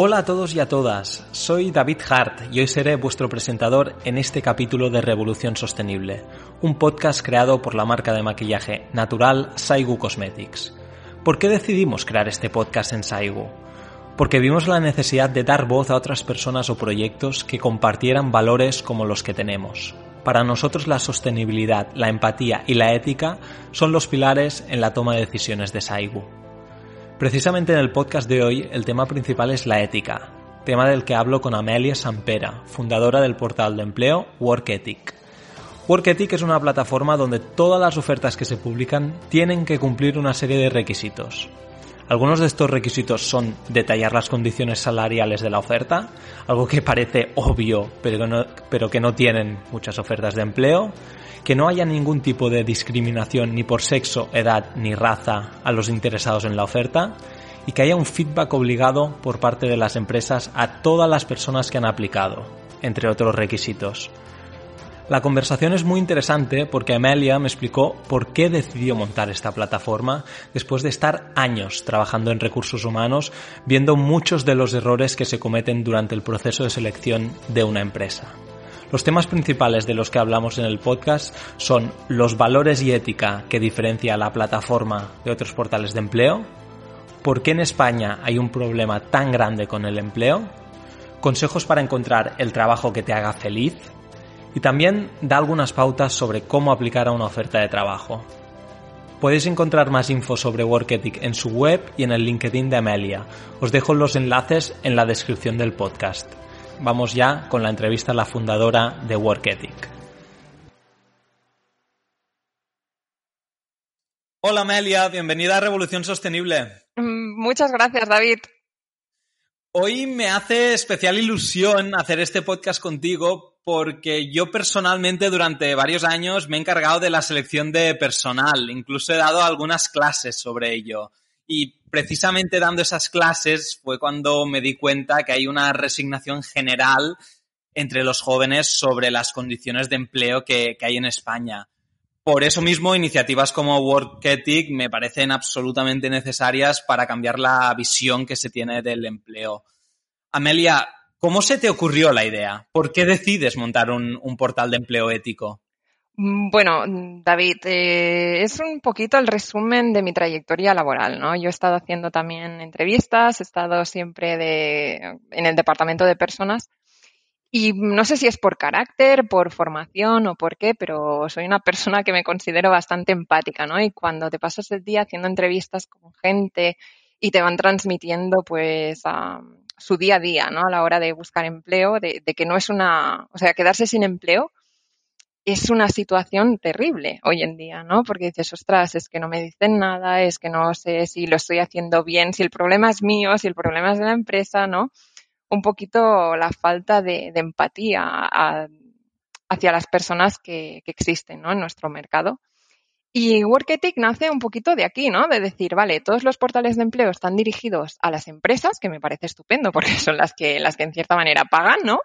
Hola a todos y a todas, soy David Hart y hoy seré vuestro presentador en este capítulo de Revolución Sostenible, un podcast creado por la marca de maquillaje natural Saigu Cosmetics. ¿Por qué decidimos crear este podcast en Saigu? Porque vimos la necesidad de dar voz a otras personas o proyectos que compartieran valores como los que tenemos. Para nosotros la sostenibilidad, la empatía y la ética son los pilares en la toma de decisiones de Saigu. Precisamente en el podcast de hoy el tema principal es la ética, tema del que hablo con Amelia Sampera, fundadora del portal de empleo WorkEthic. WorkEthic es una plataforma donde todas las ofertas que se publican tienen que cumplir una serie de requisitos. Algunos de estos requisitos son detallar las condiciones salariales de la oferta, algo que parece obvio pero, no, pero que no tienen muchas ofertas de empleo, que no haya ningún tipo de discriminación ni por sexo, edad ni raza a los interesados en la oferta y que haya un feedback obligado por parte de las empresas a todas las personas que han aplicado, entre otros requisitos. La conversación es muy interesante porque Amelia me explicó por qué decidió montar esta plataforma después de estar años trabajando en recursos humanos viendo muchos de los errores que se cometen durante el proceso de selección de una empresa. Los temas principales de los que hablamos en el podcast son los valores y ética que diferencia la plataforma de otros portales de empleo, por qué en España hay un problema tan grande con el empleo, consejos para encontrar el trabajo que te haga feliz y también da algunas pautas sobre cómo aplicar a una oferta de trabajo. Podéis encontrar más info sobre Work en su web y en el LinkedIn de Amelia. Os dejo los enlaces en la descripción del podcast vamos ya con la entrevista a la fundadora de Work Ethic. Hola Amelia, bienvenida a Revolución Sostenible. Mm, muchas gracias, David. Hoy me hace especial ilusión hacer este podcast contigo porque yo personalmente durante varios años me he encargado de la selección de personal, incluso he dado algunas clases sobre ello. Y precisamente dando esas clases fue cuando me di cuenta que hay una resignación general entre los jóvenes sobre las condiciones de empleo que, hay en España. Por eso mismo, iniciativas como Work Ethic me parecen absolutamente necesarias para cambiar la visión que se tiene del empleo. Amelia, ¿cómo se te ocurrió la idea? ¿Por qué decides montar un portal de empleo ético? Mm, bueno, mm, David, eh, es un poquito el resumen de mi trayectoria laboral, ¿no? Yo he estado haciendo también entrevistas, he estado siempre de, en el departamento de personas y no sé si es por carácter, por formación o por qué, pero soy una persona que me considero bastante empática, ¿no? Y cuando te pasas el día haciendo entrevistas con gente y te van transmitiendo, pues, su día a día, ¿no? A la hora de buscar empleo, de que no es una, o sea, quedarse sin empleo es una situación terrible hoy en día, ¿no? Porque dices, ostras, es que no me dicen nada, es que no sé si lo estoy haciendo bien, si el problema es mío, si el problema es de la empresa, ¿no? Un poquito la falta de, empatía hacia las personas que, existen, ¿no? En nuestro mercado. Y WorkEthic nace un poquito de aquí, ¿no? De decir, vale, todos los portales de empleo están dirigidos a las empresas, que me parece estupendo porque son las que, las que en cierta manera pagan, ¿no?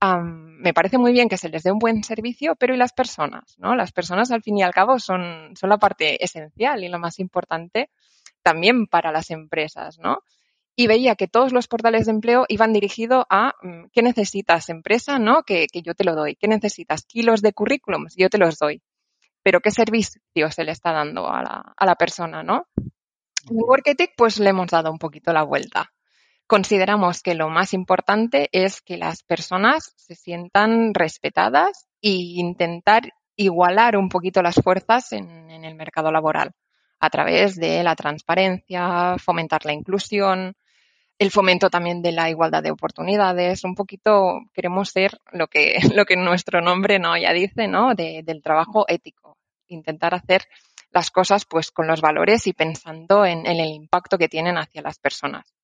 Me parece muy bien que se les dé un buen servicio, pero ¿y las personas? ¿no? Las personas, al fin y al cabo, son, son la parte esencial y lo más importante también para las empresas, ¿no? Y veía que todos los portales de empleo iban dirigidos a mm, ¿qué necesitas, empresa? ¿No? Que, yo te lo doy. ¿Qué necesitas? Kilos de currículums, yo te los doy. Pero ¿qué servicio se le está dando a la, a la persona, no? En Worketic, pues le hemos dado un poquito la vuelta consideramos que lo más importante es que las personas se sientan respetadas e intentar igualar un poquito las fuerzas en, el mercado laboral a través de la transparencia, fomentar la inclusión, el fomento también de la igualdad de oportunidades. Un poquito queremos ser lo que, lo que nuestro nombre no ya dice, ¿no? del trabajo ético. Intentar hacer las cosas pues con los valores y pensando en el impacto que tienen hacia las personas.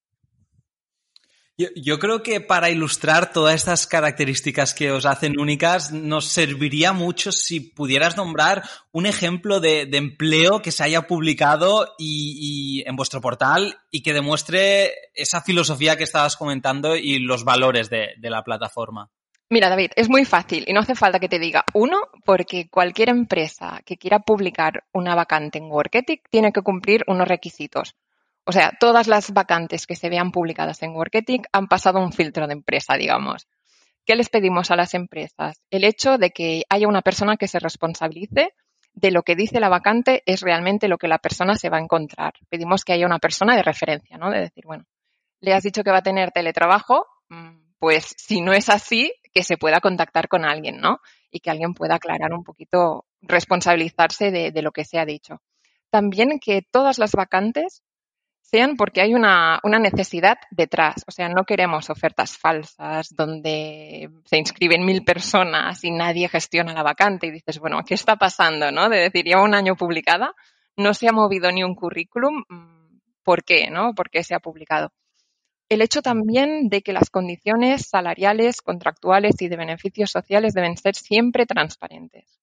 Yo, creo que para ilustrar todas estas características que os hacen únicas, nos serviría mucho si pudieras nombrar un ejemplo de, empleo que se haya publicado y, en vuestro portal y que demuestre esa filosofía que estabas comentando y los valores de, de la plataforma. Mira, David, es muy fácil y no hace falta que te diga uno, porque cualquier empresa que quiera publicar una vacante en WorkEthic tiene que cumplir unos requisitos. O sea, todas las vacantes que se vean publicadas en Worketic han pasado un filtro de empresa, digamos. ¿Qué les pedimos a las empresas? El hecho de que haya una persona que se responsabilice de lo que dice la vacante es realmente lo que la persona se va a encontrar. Pedimos que haya una persona de referencia, ¿no? De decir, bueno, le has dicho que va a tener teletrabajo, mm, pues si no es así, que se pueda contactar con alguien, ¿no? Y que alguien pueda aclarar un poquito, responsabilizarse de, de lo que se ha dicho. También que todas las vacantes sean porque hay una, una, necesidad detrás. O sea, no queremos ofertas falsas donde se inscriben mil personas y nadie gestiona la vacante y dices, bueno, ¿qué está pasando? ¿No? De decir, lleva un año publicada, no se ha movido ni un currículum, mm, ¿por qué? ¿No? ¿Por qué se ha publicado? El hecho también de que las condiciones salariales, contractuales y de beneficios sociales deben ser siempre transparentes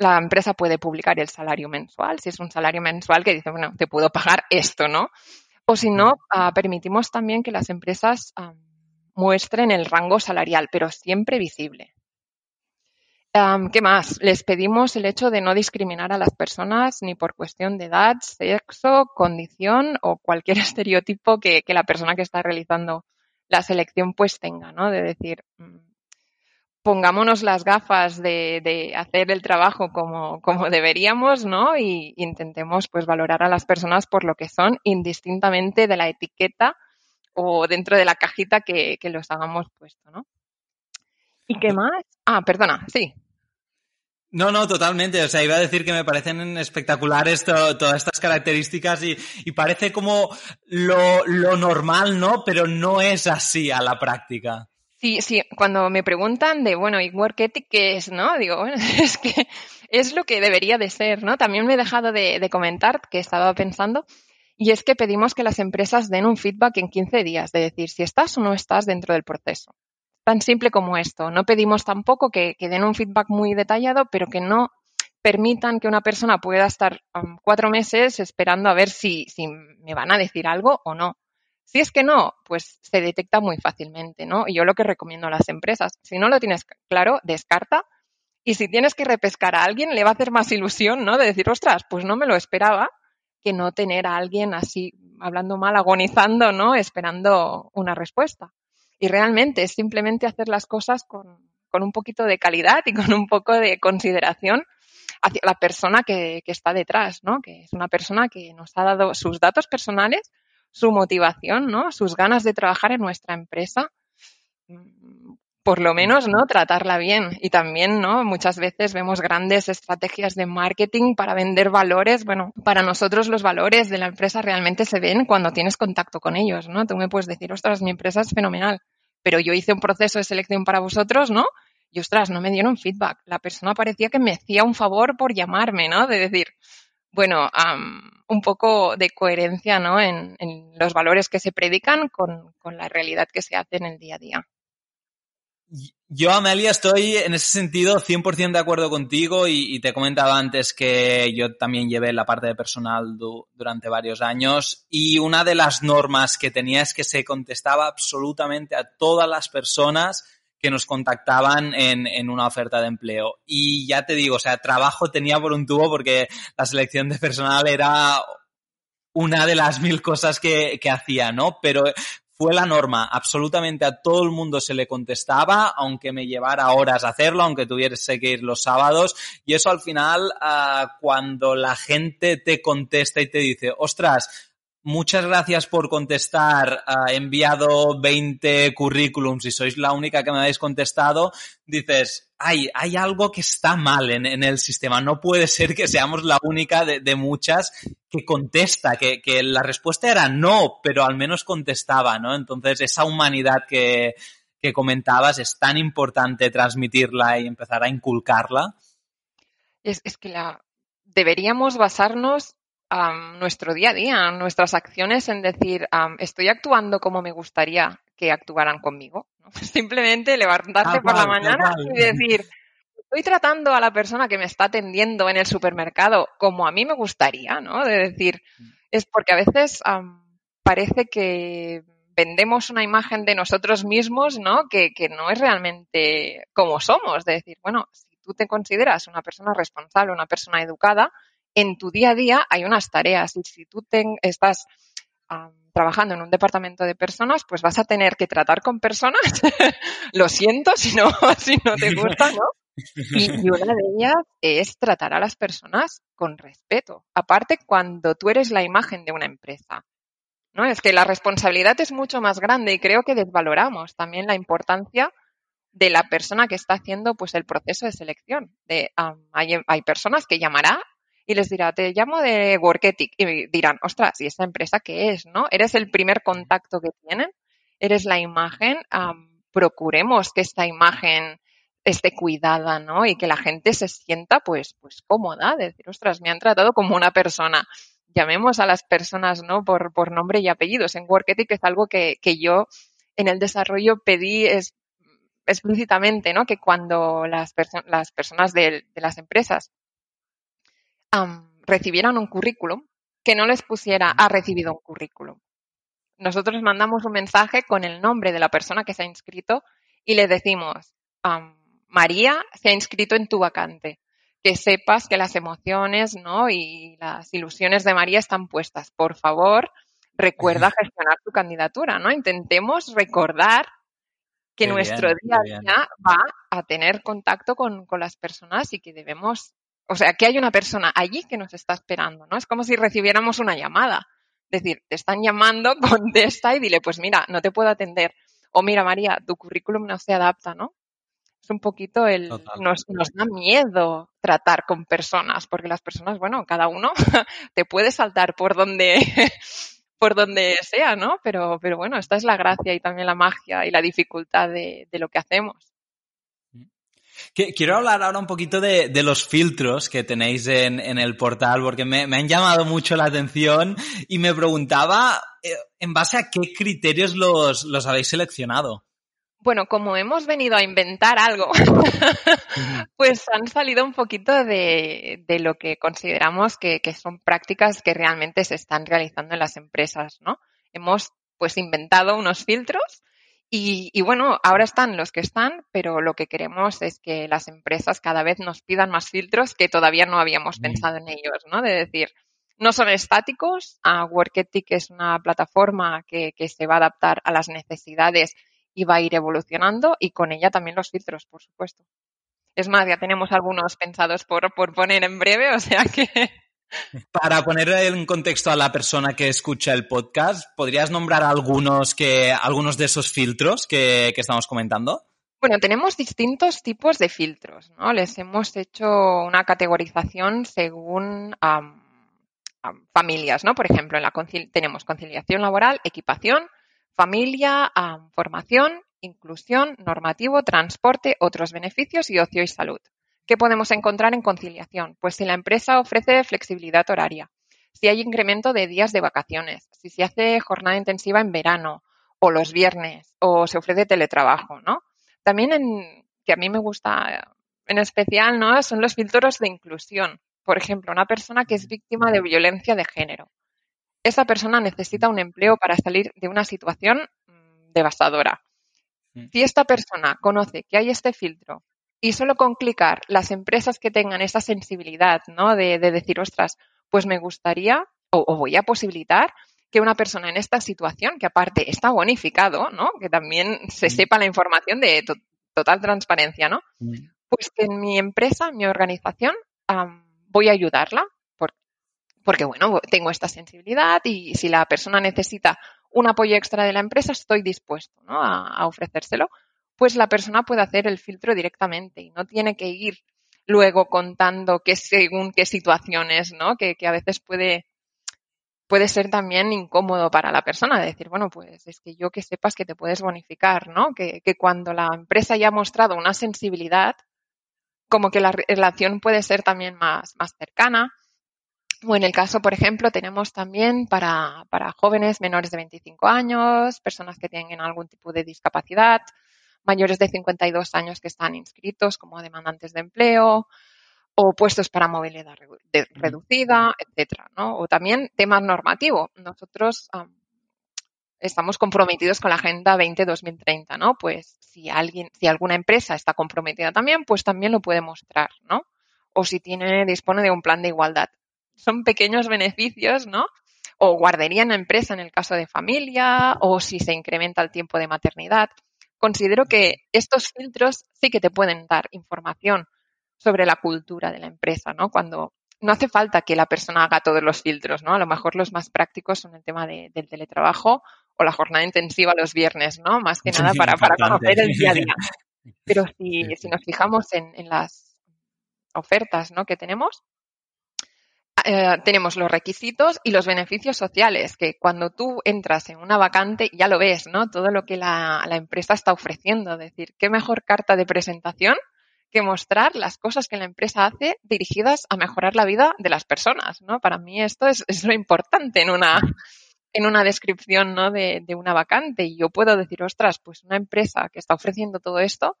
la empresa puede publicar el salario mensual, si es un salario mensual que dice, bueno, te puedo pagar esto, ¿no? O si no, uh, permitimos también que las empresas um, muestren el rango salarial, pero siempre visible. Um, ¿Qué más? Les pedimos el hecho de no discriminar a las personas ni por cuestión de edad, sexo, condición o cualquier estereotipo que, que la persona que está realizando la selección pues tenga, ¿no? De decir, mm, pongámonos las gafas de, de hacer el trabajo como, como, deberíamos, ¿no? Y intentemos pues valorar a las personas por lo que son, indistintamente de la etiqueta o dentro de la cajita que, que los hagamos puesto, ¿no? ¿Y qué más? Ah, perdona, sí. No, no, totalmente. O sea, iba a decir que me parecen espectaculares to todas estas características y, y parece como lo, lo normal, ¿no? Pero no es así a la práctica. Sí, sí, cuando me preguntan de, bueno, ¿y work qué es? ¿No? Digo, bueno, es que es lo que debería de ser, ¿no? También me he dejado de, comentar que estaba pensando y es que pedimos que las empresas den un feedback en 15 días, de decir si estás o no estás dentro del proceso. Tan simple como esto. No pedimos tampoco que, den un feedback muy detallado, pero que no permitan que una persona pueda estar cuatro meses esperando a ver si, si me van a decir algo o no. Si es que no, pues se detecta muy fácilmente, ¿no? Y yo lo que recomiendo a las empresas, si no lo tienes claro, descarta. Y si tienes que repescar a alguien, le va a hacer más ilusión, ¿no? De decir, ostras, pues no me lo esperaba, que no tener a alguien así, hablando mal, agonizando, ¿no? Esperando una respuesta. Y realmente es simplemente hacer las cosas con, un poquito de calidad y con un poco de consideración hacia la persona que, que, está detrás, ¿no? Que es una persona que nos ha dado sus datos personales su motivación, ¿no? Sus ganas de trabajar en nuestra empresa, por lo menos, ¿no? Tratarla bien. Y también, ¿no? Muchas veces vemos grandes estrategias de marketing para vender valores. Bueno, para nosotros los valores de la empresa realmente se ven cuando tienes contacto con ellos, ¿no? Tú me puedes decir, ostras, mi empresa es fenomenal, pero yo hice un proceso de selección para vosotros, ¿no? Y ostras, no me dieron feedback. La persona parecía que me hacía un favor por llamarme, ¿no? De decir, bueno, um, un poco de coherencia ¿no? en, los valores que se predican con, la realidad que se hace en el día a día. Yo, Amelia, estoy en ese sentido 100% de acuerdo contigo y, te comentaba antes que yo también llevé la parte de personal du, durante varios años y una de las normas que tenía es que se contestaba absolutamente a todas las personas que nos contactaban en, en, una oferta de empleo. Y ya te digo, o sea, trabajo tenía por un tubo porque la selección de personal era una de las mil cosas que, que hacía, ¿no? Pero fue la norma. Absolutamente a todo el mundo se le contestaba, aunque me llevara horas hacerlo, aunque tuviese que ir los sábados. Y eso al final, uh, cuando la gente te contesta y te dice, ostras, Muchas gracias por contestar. He enviado 20 currículums y sois la única que me habéis contestado. Dices, hay, hay algo que está mal en, en, el sistema. No puede ser que seamos la única de, de muchas que contesta, que, que, la respuesta era no, pero al menos contestaba, ¿no? Entonces, esa humanidad que, que comentabas es tan importante transmitirla y empezar a inculcarla. Es, es que la, deberíamos basarnos um, nuestro día a día, nuestras acciones en decir, um, estoy actuando como me gustaría que actuaran conmigo. ¿no? Simplemente levantarse ah, por vale, la mañana vale. y decir, estoy tratando a la persona que me está atendiendo en el supermercado como a mí me gustaría, ¿no? De decir, es porque a veces um, parece que vendemos una imagen de nosotros mismos, ¿no? Que, que no es realmente como somos. De decir, bueno, si tú te consideras una persona responsable, una persona educada, en tu día a día hay unas tareas y si tú te, estás trabajando en un departamento de personas, pues vas a tener que tratar con personas. Lo siento si no, si no te gusta, ¿no? Y, una de ellas es tratar a las personas con respeto. Aparte, cuando tú eres la imagen de una empresa. ¿no? Es que la responsabilidad es mucho más grande y creo que desvaloramos también la importancia de la persona que está haciendo pues el proceso de selección. De, hay, hay, personas que llamará y les dirá, te llamo de Worketic y dirán, ostras, ¿y esta empresa qué es? ¿No? Eres el primer contacto que tienen, eres la imagen, procuremos que esta imagen esté cuidada, ¿no? Y que la gente se sienta pues, pues cómoda, de decir, ostras, me han tratado como una persona. Llamemos a las personas, ¿no? Por, por nombre y apellidos. En Worketic es algo que, que yo en el desarrollo pedí es, explícitamente, ¿no? Que cuando las, las personas de, las empresas recibieran un currículum, que no les pusiera ha recibido un currículum. Nosotros mandamos un mensaje con el nombre de la persona que se ha inscrito y le decimos, María se ha inscrito en tu vacante. Que sepas que las emociones ¿no? y las ilusiones de María están puestas. Por favor, recuerda gestionar tu candidatura, ¿no? Intentemos recordar que nuestro día a día va a tener contacto con, con, las personas y que debemos, o sea, que hay una persona allí que nos está esperando, ¿no? Es como si recibiéramos una llamada. Es decir, te están llamando, contesta y dile, pues mira, no te puedo atender. O mira, María, tu currículum no se adapta, ¿no? Es un poquito el, nos, nos, da miedo tratar con personas, porque las personas, bueno, cada uno te puede saltar por donde, por donde sea, ¿no? Pero, pero bueno, esta es la gracia y también la magia y la dificultad de, de lo que hacemos. Quiero hablar ahora un poquito de, de los filtros que tenéis en, en el portal, porque me, me, han llamado mucho la atención y me preguntaba eh, en base a qué criterios los, los habéis seleccionado bueno, como hemos venido a inventar algo, pues han salido un poquito de, de lo que consideramos que, que, son prácticas que realmente se están realizando en las empresas, ¿no? Hemos pues inventado unos filtros y, y, bueno, ahora están los que están, pero lo que queremos es que las empresas cada vez nos pidan más filtros que todavía no habíamos pensado en ellos, ¿no? De decir, no son estáticos, uh, Worketic es una plataforma que, que se va a adaptar a las necesidades y va a ir evolucionando y con ella también los filtros, por supuesto. Es más, ya tenemos algunos pensados por, por poner en breve, o sea que... Para poner en contexto a la persona que escucha el podcast, ¿podrías nombrar algunos, que, algunos de esos filtros que, estamos comentando? Bueno, tenemos distintos tipos de filtros, ¿no? Les hemos hecho una categorización según familias, ¿no? Por ejemplo, en la tenemos conciliación laboral, equipación, familia, formación, inclusión, normativo, transporte, otros beneficios y ocio y salud. ¿Qué podemos encontrar en conciliación? Pues si la empresa ofrece flexibilidad horaria, si hay incremento de días de vacaciones, si se hace jornada intensiva en verano o los viernes o se ofrece teletrabajo, ¿no? También en, que a mí me gusta en especial, ¿no? Son los filtros de inclusión. Por ejemplo, una persona que es víctima de violencia de género esa persona necesita un empleo para salir de una situación mm, devastadora. Si esta persona conoce que hay este filtro y solo con clicar las empresas que tengan esa sensibilidad, ¿no? De, decir, ostras, pues me gustaría o, voy a posibilitar que una persona en esta situación, que aparte está bonificado, ¿no? Que también se mm. sepa la información de total transparencia, ¿no? Pues que en mi empresa, en mi organización, voy a ayudarla porque bueno, tengo esta sensibilidad y si la persona necesita un apoyo extra de la empresa, estoy dispuesto ¿no? a, ofrecérselo, pues la persona puede hacer el filtro directamente y no tiene que ir luego contando qué según qué situaciones, ¿no? Que, que, a veces puede, puede ser también incómodo para la persona, decir, bueno, pues es que yo que sepas que te puedes bonificar, ¿no? Que, que cuando la empresa ya ha mostrado una sensibilidad, como que la relación puede ser también más, más cercana o en el caso, por ejemplo, tenemos también para, para jóvenes menores de 25 años, personas que tienen algún tipo de discapacidad, mayores de 52 años que están inscritos como demandantes de empleo, o puestos para movilidad reducida, etcétera, ¿no? O también temas normativos. Nosotros estamos comprometidos con la Agenda 20-2030, ¿no? Pues si alguien, si alguna empresa está comprometida también, pues también lo puede mostrar, ¿no? O si tiene, dispone de un plan de igualdad son pequeños beneficios, ¿no? o guardería en la empresa en el caso de familia, o si se incrementa el tiempo de maternidad. Considero que estos filtros sí que te pueden dar información sobre la cultura de la empresa, ¿no? Cuando no hace falta que la persona haga todos los filtros, ¿no? A lo mejor los más prácticos son el tema del teletrabajo o la jornada intensiva los viernes, ¿no? Más que nada para, para conocer el día a día. Pero si, si nos fijamos en, en las ofertas ¿no? que tenemos, eh, tenemos los requisitos y los beneficios sociales, que cuando tú entras en una vacante ya lo ves, ¿no? Todo lo que la, empresa está ofreciendo. Es decir, qué mejor carta de presentación que mostrar las cosas que la empresa hace dirigidas a mejorar la vida de las personas, ¿no? Para mí esto es, lo importante en una, en una descripción, ¿no? De, de una vacante. Y yo puedo decir, ostras, pues una empresa que está ofreciendo todo esto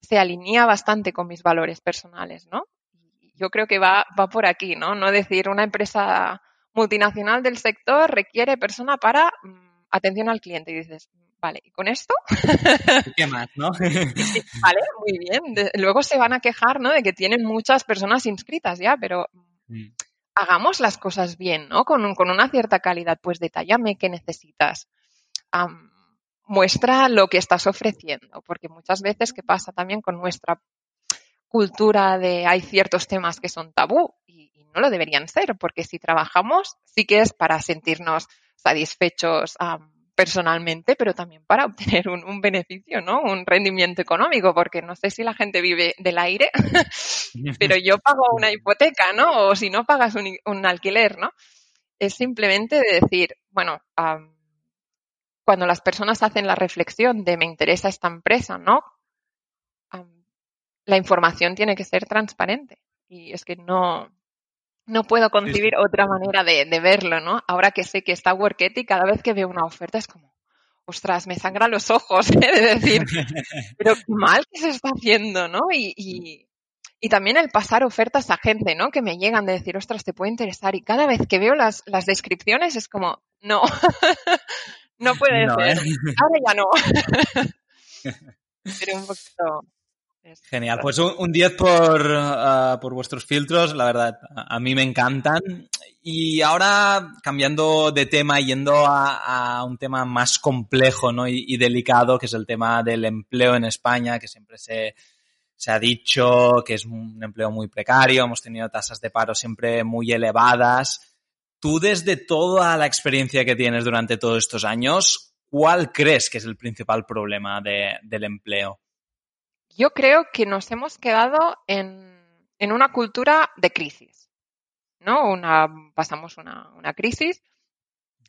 se alinea bastante con mis valores personales, ¿no? Yo creo que va, va por aquí, ¿no? No decir una empresa multinacional del sector requiere persona para mm, atención al cliente y dices, vale, ¿y con esto? ¿Qué más, no? vale, muy bien. luego se van a quejar, ¿no? De que tienen muchas personas inscritas ya, pero mm. hagamos las cosas bien, ¿no? Con, con una cierta calidad, pues detállame qué necesitas. muestra lo que estás ofreciendo, porque muchas veces, ¿qué pasa también con nuestra cultura de hay ciertos temas que son tabú y, no lo deberían ser, porque si trabajamos sí que es para sentirnos satisfechos personalmente, pero también para obtener un, beneficio, ¿no? Un rendimiento económico, porque no sé si la gente vive del aire, pero yo pago una hipoteca, ¿no? O si no pagas un, alquiler, ¿no? Es simplemente de decir, bueno, cuando las personas hacen la reflexión de me interesa esta empresa, ¿no? La información tiene que ser transparente. Y es que no, no puedo concebir otra manera de, verlo, ¿no? Ahora que sé que está Work cada vez que veo una oferta es como, ostras, me sangra los ojos, ¿eh? de decir, pero qué mal que se está haciendo, ¿no? Y, y, también el pasar ofertas a gente, ¿no? Que me llegan de decir, ostras, te puede interesar. Y cada vez que veo las, las descripciones es como, no, no puede ser. ¿eh? Ahora ya no. pero un poquito, Genial, pues un, 10 por, ah, por vuestros filtros, la verdad, a, mí me encantan. Y ahora, cambiando de tema, yendo a, un tema más complejo ¿no? y, delicado, que es el tema del empleo en España, que siempre se, se ha dicho que es un empleo muy precario, hemos tenido tasas de paro siempre muy elevadas. Tú, desde toda la experiencia que tienes durante todos estos años, ¿cuál crees que es el principal problema de, del empleo? Yo creo que nos hemos quedado en, una cultura de crisis, ¿no? Una, pasamos una, una crisis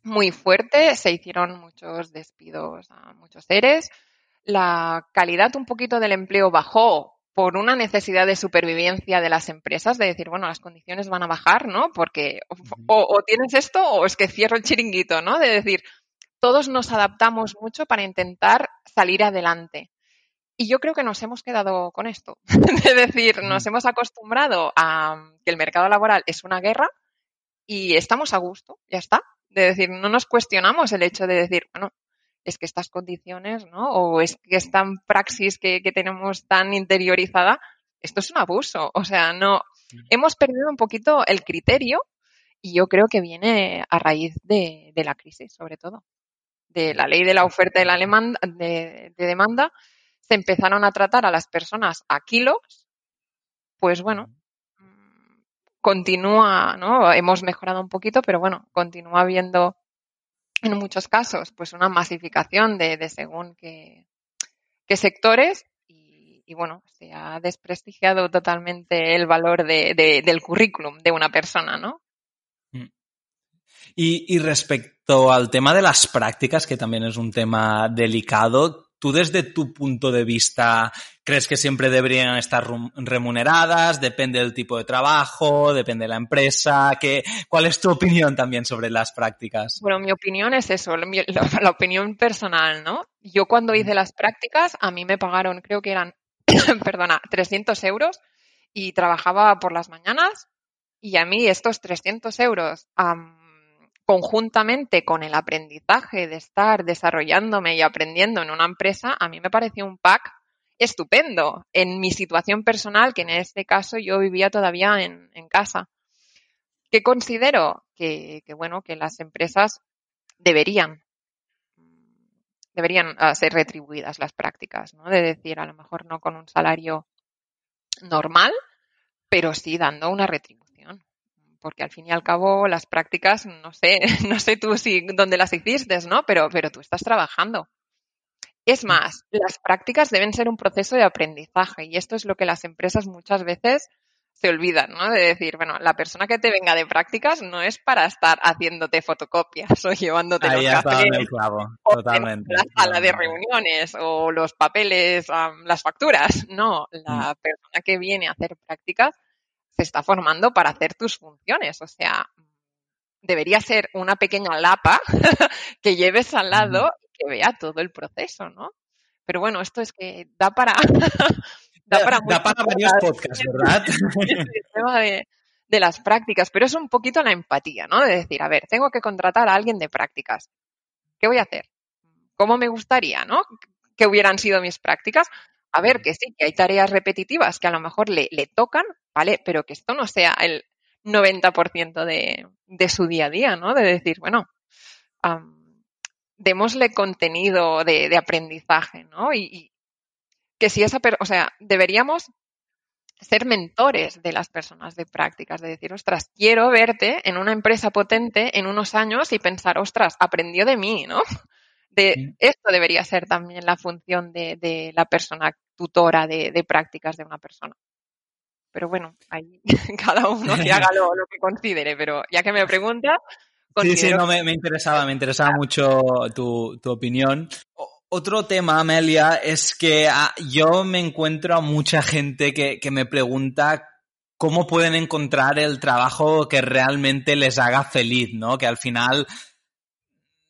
muy fuerte, se hicieron muchos despidos a muchos seres, la calidad un poquito del empleo bajó por una necesidad de supervivencia de las empresas, de decir, bueno, las condiciones van a bajar, ¿no? Porque o, o, tienes esto o es que cierro el chiringuito, ¿no? De decir, todos nos adaptamos mucho para intentar salir adelante. Y yo creo que nos hemos quedado con esto. es decir, nos hemos acostumbrado a que el mercado laboral es una guerra y estamos a gusto, ya está. De decir, no nos cuestionamos el hecho de decir, bueno, es que estas condiciones, ¿no? O es que esta praxis que, tenemos tan interiorizada, esto es un abuso. O sea, no, hemos perdido un poquito el criterio y yo creo que viene a raíz de, la crisis, sobre todo. De la ley de la oferta y la de demanda se empezaron a tratar a las personas a kilos, pues bueno, continúa, ¿no? Hemos mejorado un poquito, pero bueno, continúa habiendo en muchos casos pues una masificación de, según qué, sectores y, bueno, se ha desprestigiado totalmente el valor del currículum de una persona, ¿no? Mm. Y, y, respecto al tema de las prácticas, que también es un tema delicado, ¿Tú desde tu punto de vista crees que siempre deberían estar remuneradas? ¿Depende del tipo de trabajo? ¿Depende de la empresa? ¿Qué, ¿Cuál es tu opinión también sobre las prácticas? Bueno, mi opinión es eso, la, la opinión personal, ¿no? Yo cuando hice las prácticas, a mí me pagaron, creo que eran, perdona, 300 euros y trabajaba por las mañanas y a mí estos 300 euros conjuntamente con el aprendizaje de estar desarrollándome y aprendiendo en una empresa, a mí me pareció un pack estupendo en mi situación personal, que en este caso yo vivía todavía en, casa. que considero que, bueno, que las empresas deberían deberían ah, ser retribuidas las prácticas, ¿no? De decir, a lo mejor no con un salario normal, pero sí dando una retribución. Porque al fin y al cabo las prácticas, no sé, no sé tú si dónde las hiciste, ¿no? Pero, pero tú estás trabajando. Es más, las prácticas deben ser un proceso de aprendizaje y esto es lo que las empresas muchas veces se olvidan, ¿no? De decir, bueno, la persona que te venga de prácticas no es para estar haciéndote fotocopias o llevándote Ahí los totalmente. la sala de reuniones o los papeles, las facturas. No, la Mm. persona que viene a hacer prácticas se está formando para hacer tus funciones. O sea, debería ser una pequeña lapa que lleves al lado y que vea todo el proceso, ¿no? Pero bueno, esto es que da para... Da, para, da para varios podcasts, ¿verdad? el tema de, de las prácticas, pero es un poquito la empatía, ¿no? De decir, a ver, tengo que contratar a alguien de prácticas. ¿Qué voy a hacer? ¿Cómo me gustaría, no? Que hubieran sido mis prácticas. A ver, que sí, que hay tareas repetitivas que a lo mejor le, le tocan, ¿vale? Pero que esto no sea el 90% de, de su día a día, ¿no? De decir, bueno, démosle contenido de, de aprendizaje, ¿no? Y, y que si esa, o sea, deberíamos ser mentores de las personas de prácticas, de decir, ostras, quiero verte en una empresa potente en unos años y pensar, ostras, aprendió de mí, ¿no? De, esto debería ser también la función de, de la persona tutora de, de prácticas de una persona. Pero bueno, ahí cada uno que haga lo, lo que considere, pero ya que me preguntas, Sí, sí, no, me, me interesaba, me interesaba mucho tu, tu opinión. Otro tema, Amelia, es que ah, yo me encuentro a mucha gente que, que me pregunta cómo pueden encontrar el trabajo que realmente les haga feliz, ¿no? Que al final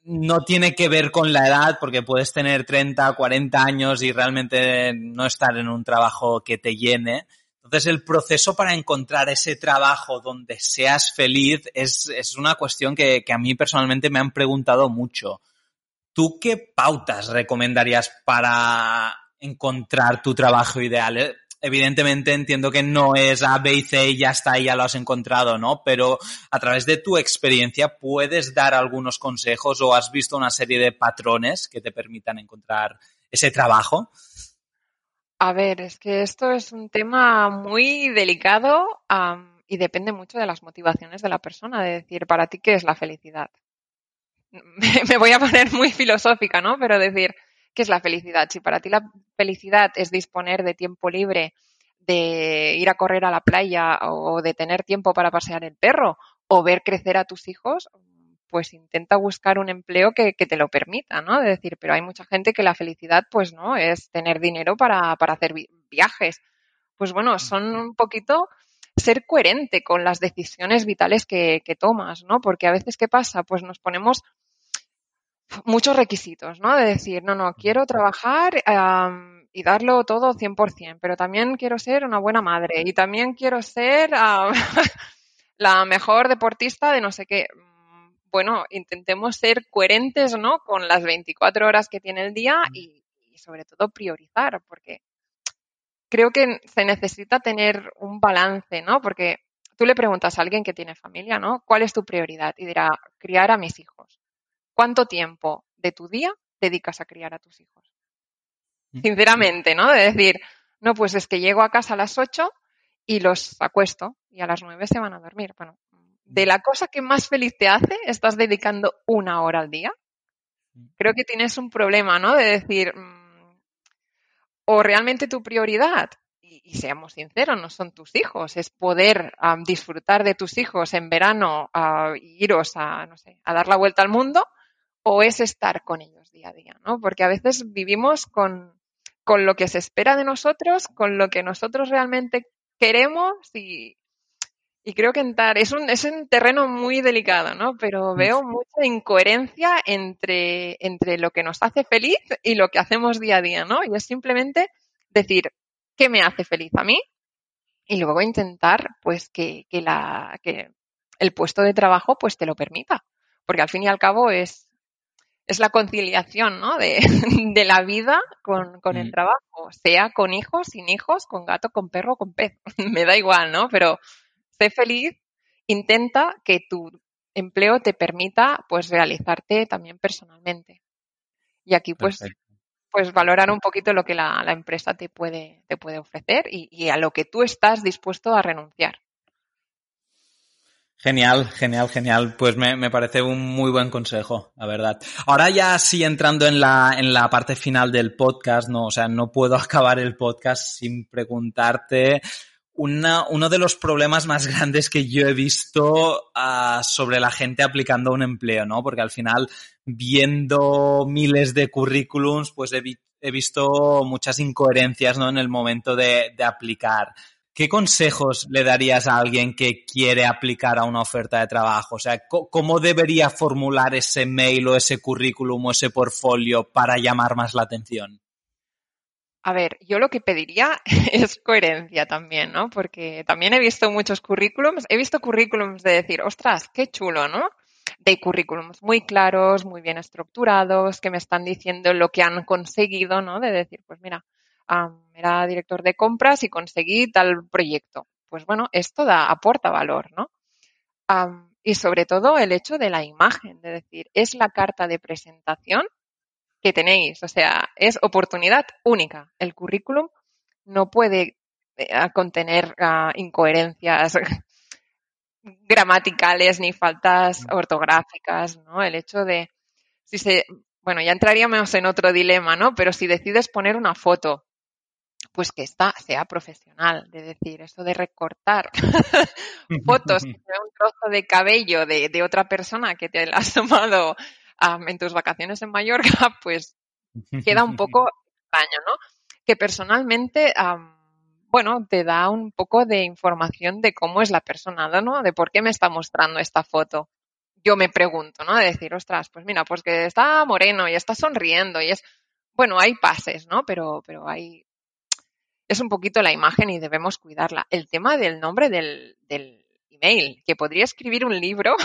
no tiene que ver con la edad, porque puedes tener 30, 40 años y realmente no estar en un trabajo que te llene. Entonces, el proceso para encontrar ese trabajo donde seas feliz es, es una cuestión que, que a mí personalmente me han preguntado mucho. ¿Tú qué pautas recomendarías para encontrar tu trabajo ideal? Evidentemente entiendo que no es A, B y C y ya está, ya lo has encontrado, ¿no? Pero a través de tu experiencia, ¿puedes dar algunos consejos o has visto una serie de patrones que te permitan encontrar ese trabajo? A ver, es que esto es un tema muy delicado y depende mucho de las motivaciones de la persona, de decir, para ti, ¿qué es la felicidad? Me voy a poner muy filosófica, ¿no? Pero decir, ¿qué es la felicidad? Si para ti la felicidad es disponer de tiempo libre, de ir a correr a la playa o de tener tiempo para pasear el perro o ver crecer a tus hijos, pues intenta buscar un empleo que, que te lo permita, ¿no? De decir, pero hay mucha gente que la felicidad, pues no, es tener dinero para, para hacer vi- viajes. Pues bueno, son un poquito ser coherente con las decisiones vitales que, que tomas, ¿no? Porque a veces, ¿qué pasa? Pues nos ponemos muchos requisitos, ¿no? De decir, no, no, quiero trabajar y darlo todo 100%, pero también quiero ser una buena madre y también quiero ser la mejor deportista de no sé qué. Mm, Bueno, intentemos ser coherentes, ¿no? Con las 24 horas que tiene el día y, y sobre todo priorizar, porque creo que se necesita tener un balance, ¿no? Porque tú le preguntas a alguien que tiene familia, ¿no? ¿Cuál es tu prioridad? Y dirá, criar a mis hijos. ¿Cuánto tiempo de tu día dedicas a criar a tus hijos? Sinceramente, ¿no? De decir, no, pues es que llego a casa a las 8 y los acuesto y a las 9 se van a dormir. Bueno, de la cosa que más feliz te hace, estás dedicando una hora al día. Creo que tienes un problema, ¿no? De decir, mm, o realmente tu prioridad, y, y seamos sinceros, no son tus hijos, es poder disfrutar de tus hijos en verano, a iros a, no sé, a dar la vuelta al mundo, o es estar con ellos día a día, ¿no? Porque a veces vivimos con, con lo que se espera de nosotros, con lo que nosotros realmente queremos y, y creo que entrar es un, es un terreno muy delicado, ¿no? Pero veo mucha incoherencia entre, entre lo que nos hace feliz y lo que hacemos día a día, ¿no? Y es simplemente decir, ¿qué me hace feliz a mí? Y luego intentar, pues, que, que, la, que el puesto de trabajo, pues, te lo permita. Porque al fin y al cabo es, es la conciliación, ¿no? De, de la vida con, con el Mm. trabajo, sea con hijos, sin hijos, con gato, con perro, con pez. Me da igual, ¿no? Pero sé feliz intenta que tu empleo te permita pues realizarte también personalmente. Y aquí pues, pues valorar un poquito lo que la, empresa te puede, te puede ofrecer y, a lo que tú estás dispuesto a renunciar. Genial, genial, genial. Pues me, parece un muy buen consejo, la verdad. Ahora ya sí entrando en la, en la parte final del podcast, no, o sea, no puedo acabar el podcast sin preguntarte una, uno de los problemas más grandes que yo he visto uh, sobre la gente aplicando un empleo, ¿no? Porque al final, viendo miles de currículums, pues he, he visto muchas incoherencias, ¿no? En el momento de, de, aplicar. ¿Qué consejos le darías a alguien que quiere aplicar a una oferta de trabajo? O sea, ¿cómo debería formular ese mail o ese currículum o ese portfolio para llamar más la atención? A ver, yo lo que pediría es coherencia también, ¿no? Porque también he visto muchos currículums, he visto currículums de decir, ostras, qué chulo, ¿no? De currículums muy claros, muy bien estructurados, que me están diciendo lo que han conseguido, ¿no? De decir, pues mira, era director de compras y conseguí tal proyecto. Pues bueno, esto da, aporta valor, ¿no? y sobre todo el hecho de la imagen, de decir, es la carta de presentación que tenéis. O sea, es oportunidad única. El currículum no puede eh, contener incoherencias gramaticales ni faltas ortográficas, ¿no? El hecho de, si se, bueno, ya entraríamos en otro dilema, ¿no? Pero si decides poner una foto, pues que esta sea profesional, de decir, eso de recortar fotos de un trozo de cabello de, de, otra persona que te la has tomado en tus vacaciones en Mallorca, pues queda un poco extraño, ¿no? Que personalmente, bueno, te da un poco de información de cómo es la persona, ¿no? De por qué me está mostrando esta foto. Yo me pregunto, ¿no? De decir, ostras, pues mira, pues que está moreno y está sonriendo y es, bueno, hay pases, ¿no? Pero, pero hay, es un poquito la imagen y debemos cuidarla. El tema del nombre del, del email, que podría escribir un libro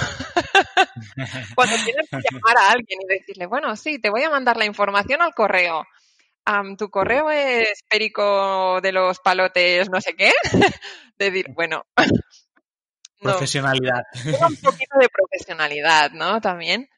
Cuando tienes que llamar a alguien y decirle, bueno, sí, te voy a mandar la información al correo. tu correo es perico de los palotes, no sé qué. decir, bueno. profesionalidad. Un poquito de profesionalidad, ¿no? También.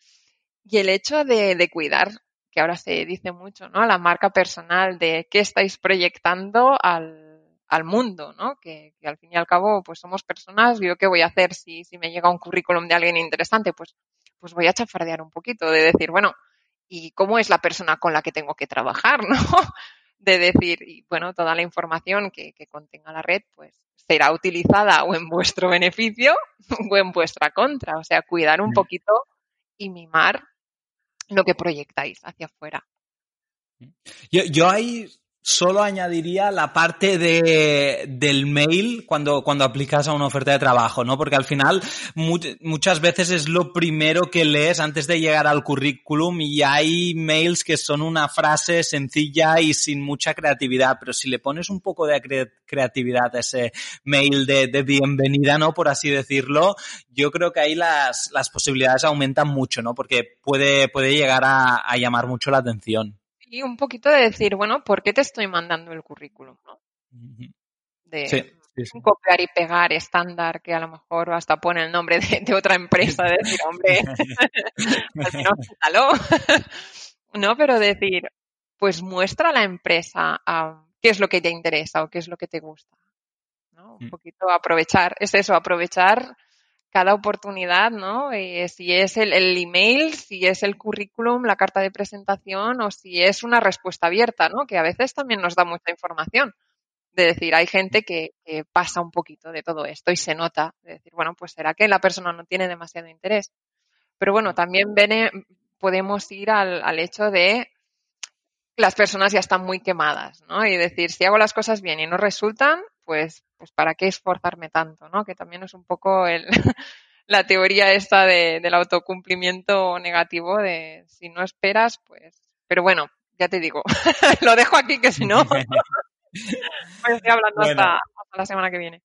Y el hecho de, de cuidar, que ahora se dice mucho, ¿no? La marca personal de qué estáis proyectando al al mundo, ¿no? Que, al fin y al cabo, pues somos personas, yo qué voy a hacer si, si me llega un currículum de alguien interesante, pues, pues voy a chafardear un poquito, de decir, bueno, ¿y cómo es la persona con la que tengo que trabajar, no? De decir, y bueno, toda la información que, que contenga la red, pues será utilizada o en vuestro beneficio o en vuestra contra. O sea, cuidar un mm. poquito y mimar lo que proyectáis hacia afuera. Yo, yo Solo añadiría la parte de, del mail cuando, cuando aplicas a una oferta de trabajo, ¿no? Porque al final muchas veces es lo primero que lees antes de llegar al currículum y hay mails que son una frase sencilla y sin mucha creatividad, pero si le pones un poco de creatividad a ese mail de, bienvenida, ¿no? Por así decirlo, yo creo que ahí las, las posibilidades aumentan mucho, ¿no? Porque puede, puede llegar a llamar mucho la atención. Y un poquito de decir, bueno, ¿por qué te estoy mandando el currículum? ¿no? De copiar y pegar estándar que a lo mejor hasta pone el nombre de, otra empresa, de decir, hombre, al menos ¿No? Pero decir, pues muestra a la empresa qué es lo que te interesa o qué es lo que te gusta. ¿no? Un mm. poquito aprovechar, es eso, aprovechar cada oportunidad, ¿no? Eh, si es el, email, si es el currículum, la carta de presentación o si es una respuesta abierta, ¿no? Que a veces también nos da mucha información. De decir, hay gente que, pasa un poquito de todo esto y se nota. De decir, bueno, pues será que la persona no tiene demasiado interés. Pero bueno, también viene, podemos ir al, al hecho de las personas ya están muy quemadas, ¿no? Y decir, si hago las cosas bien y no resultan, pues, pues para qué esforzarme tanto, ¿no? Que también es un poco el, la teoría esta de, del autocumplimiento negativo de si no esperas, pues, pero bueno, ya te digo, lo dejo aquí que si no, pues estoy hablando hasta, hasta la semana que viene.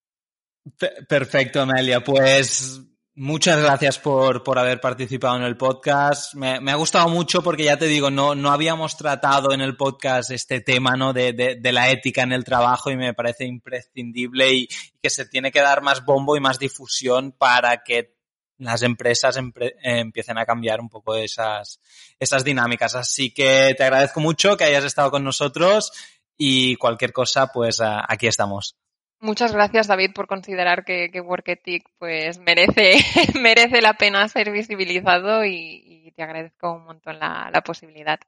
Perfecto, Amelia. Pues Muchas gracias por, por, haber participado en el podcast. Me, ha gustado mucho porque ya te digo, no, no habíamos tratado en el podcast este tema ¿no? de, de, la ética en el trabajo y me parece imprescindible y, que se tiene que dar más bombo y más difusión para que las empresas empre empiecen a cambiar un poco esas, esas dinámicas. Así que te agradezco mucho que hayas estado con nosotros y cualquier cosa, pues aquí estamos. Muchas gracias, David, por considerar que, que Work Ethic pues merece, merece la pena ser visibilizado y, y te agradezco un montón la, la, posibilidad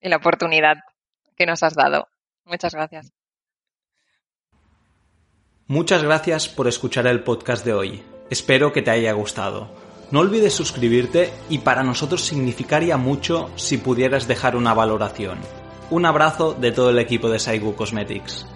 y la oportunidad que nos has dado. Muchas gracias. Muchas gracias por escuchar el podcast de hoy. Espero que te haya gustado. No olvides suscribirte y para nosotros significaría mucho si pudieras dejar una valoración. Un abrazo de todo el equipo de Saigu Cosmetics.